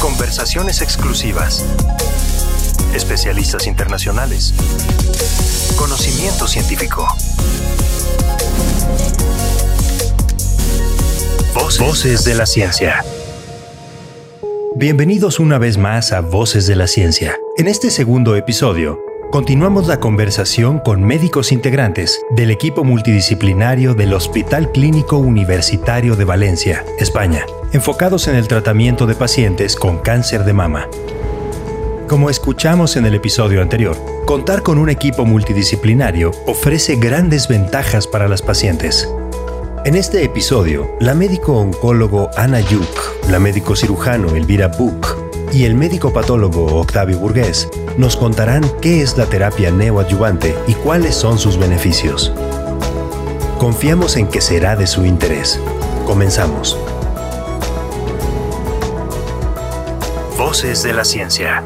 Conversaciones exclusivas. Especialistas internacionales. Conocimiento científico. Voces, de la ciencia. Bienvenidos una vez más a Voces de la Ciencia. En este segundo episodio, continuamos la conversación con médicos integrantes del equipo multidisciplinario del Hospital Clínico Universitario de Valencia, España, enfocados en el tratamiento de pacientes con cáncer de mama. Como escuchamos en el episodio anterior, contar con un equipo multidisciplinario ofrece grandes ventajas para las pacientes. En este episodio, la médico oncólogo Ana Yuk, la médico cirujano Elvira Buch y el médico patólogo Octavio Burgués nos contarán qué es la terapia neoadyuvante y cuáles son sus beneficios. Confiamos en que será de su interés. Comenzamos. Voces de la ciencia.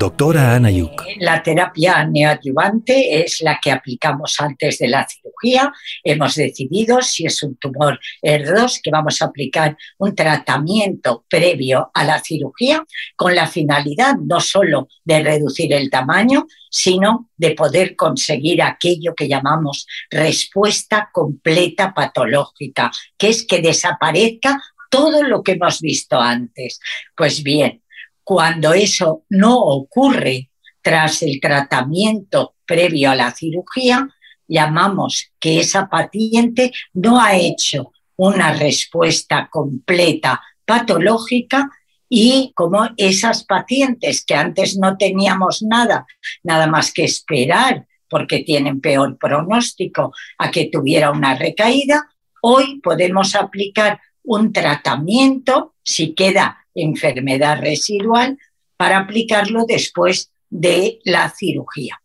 Doctora Ana Yuk. La terapia neoadyuvante es la que aplicamos antes de la cirugía. Hemos decidido, si es un tumor ER2, que vamos a aplicar un tratamiento previo a la cirugía con la finalidad no solo de reducir el tamaño, sino de poder conseguir aquello que llamamos respuesta completa patológica, que es que desaparezca todo lo que hemos visto antes. Pues bien, cuando eso no ocurre tras el tratamiento previo a la cirugía, llamamos que esa paciente no ha hecho una respuesta completa patológica y como esas pacientes que antes no teníamos nada, nada más que esperar porque tienen peor pronóstico a que tuviera una recaída, hoy podemos aplicar un tratamiento, si queda enfermedad residual para aplicarlo después de la cirugía.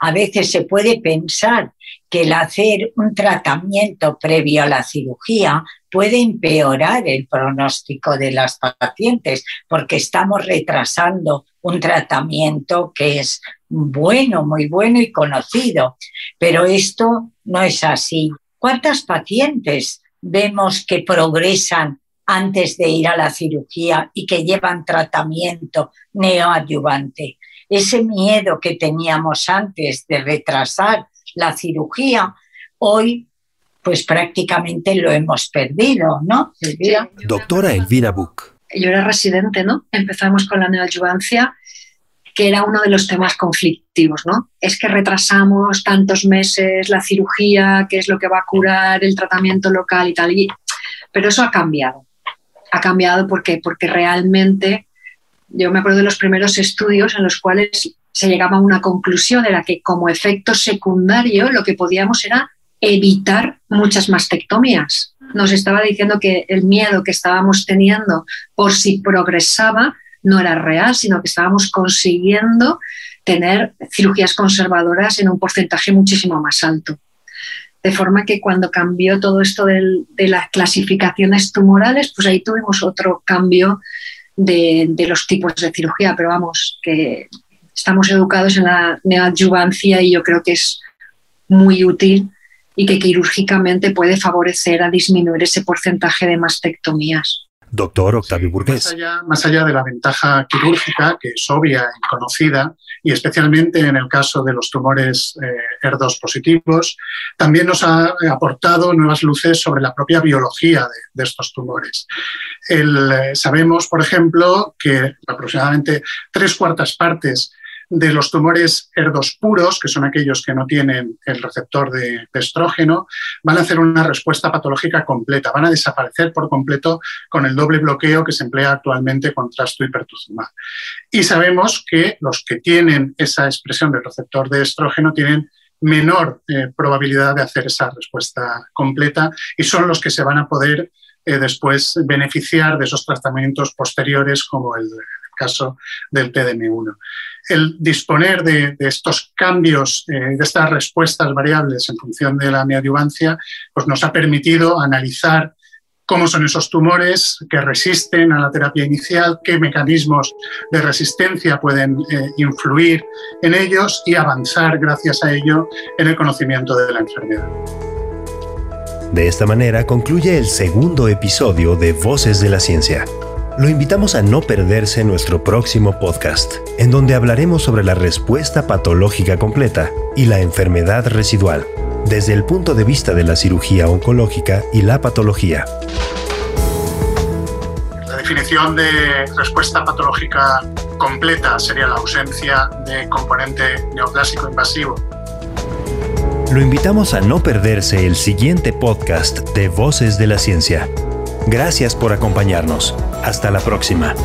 A veces se puede pensar que el hacer un tratamiento previo a la cirugía puede empeorar el pronóstico de las pacientes porque estamos retrasando un tratamiento que es bueno, muy bueno y conocido. Pero esto no es así. ¿Cuántas pacientes vemos que progresan antes de ir a la cirugía y que llevan tratamiento neoadyuvante. Ese miedo que teníamos antes de retrasar la cirugía, hoy pues prácticamente lo hemos perdido, ¿no? Doctora Elvira Buch. Yo era residente, ¿no? Empezamos con la neoadyuvancia, que era uno de los temas conflictivos, ¿no? Es que retrasamos tantos meses la cirugía, qué es lo que va a curar el tratamiento local y tal. pero eso ha cambiado ha cambiado porque, porque realmente yo me acuerdo de los primeros estudios en los cuales se llegaba a una conclusión, era que como efecto secundario lo que podíamos era evitar muchas mastectomías. Nos estaba diciendo que el miedo que estábamos teniendo por si progresaba no era real, sino que estábamos consiguiendo tener cirugías conservadoras en un porcentaje muchísimo más alto. De forma que cuando cambió todo esto de las clasificaciones tumorales, pues ahí tuvimos otro cambio de, los tipos de cirugía, pero vamos, que estamos educados en la neoadyuvancia y yo creo que es muy útil y que quirúrgicamente puede favorecer a disminuir ese porcentaje de mastectomías. Doctor Octavio Burgués. Más allá, de la ventaja quirúrgica, que es obvia y conocida, y especialmente en el caso de los tumores eh, ER2 positivos, también nos ha aportado nuevas luces sobre la propia biología de, estos tumores. Eh, sabemos, por ejemplo, que aproximadamente tres cuartas partes de los tumores ER2 puros, que son aquellos que no tienen el receptor de, estrógeno, van a hacer una respuesta patológica completa, van a desaparecer por completo con el doble bloqueo que se emplea actualmente contra hipertuzumab. Y sabemos que los que tienen esa expresión del receptor de estrógeno tienen menor eh, probabilidad de hacer esa respuesta completa y son los que se van a poder eh, después beneficiar de esos tratamientos posteriores como el, caso del TDM1. El disponer de, estos cambios, eh, de estas respuestas variables en función de la neoadyuvancia, pues nos ha permitido analizar cómo son esos tumores que resisten a la terapia inicial, qué mecanismos de resistencia pueden eh, influir en ellos y avanzar gracias a ello en el conocimiento de la enfermedad. De esta manera concluye el segundo episodio de Voces de la Ciencia. Lo invitamos a no perderse nuestro próximo podcast, en donde hablaremos sobre la respuesta patológica completa y la enfermedad residual, desde el punto de vista de la cirugía oncológica y la patología. La definición de respuesta patológica completa sería la ausencia de componente neoplásico invasivo. Lo invitamos a no perderse el siguiente podcast de Voces de la Ciencia. Gracias por acompañarnos. Hasta la próxima.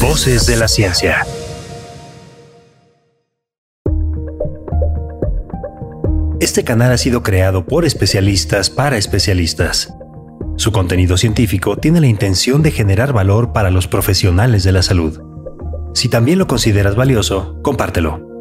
Voces de la Ciencia. Este canal ha sido creado por especialistas para especialistas. Su contenido científico tiene la intención de generar valor para los profesionales de la salud. Si también lo consideras valioso, compártelo.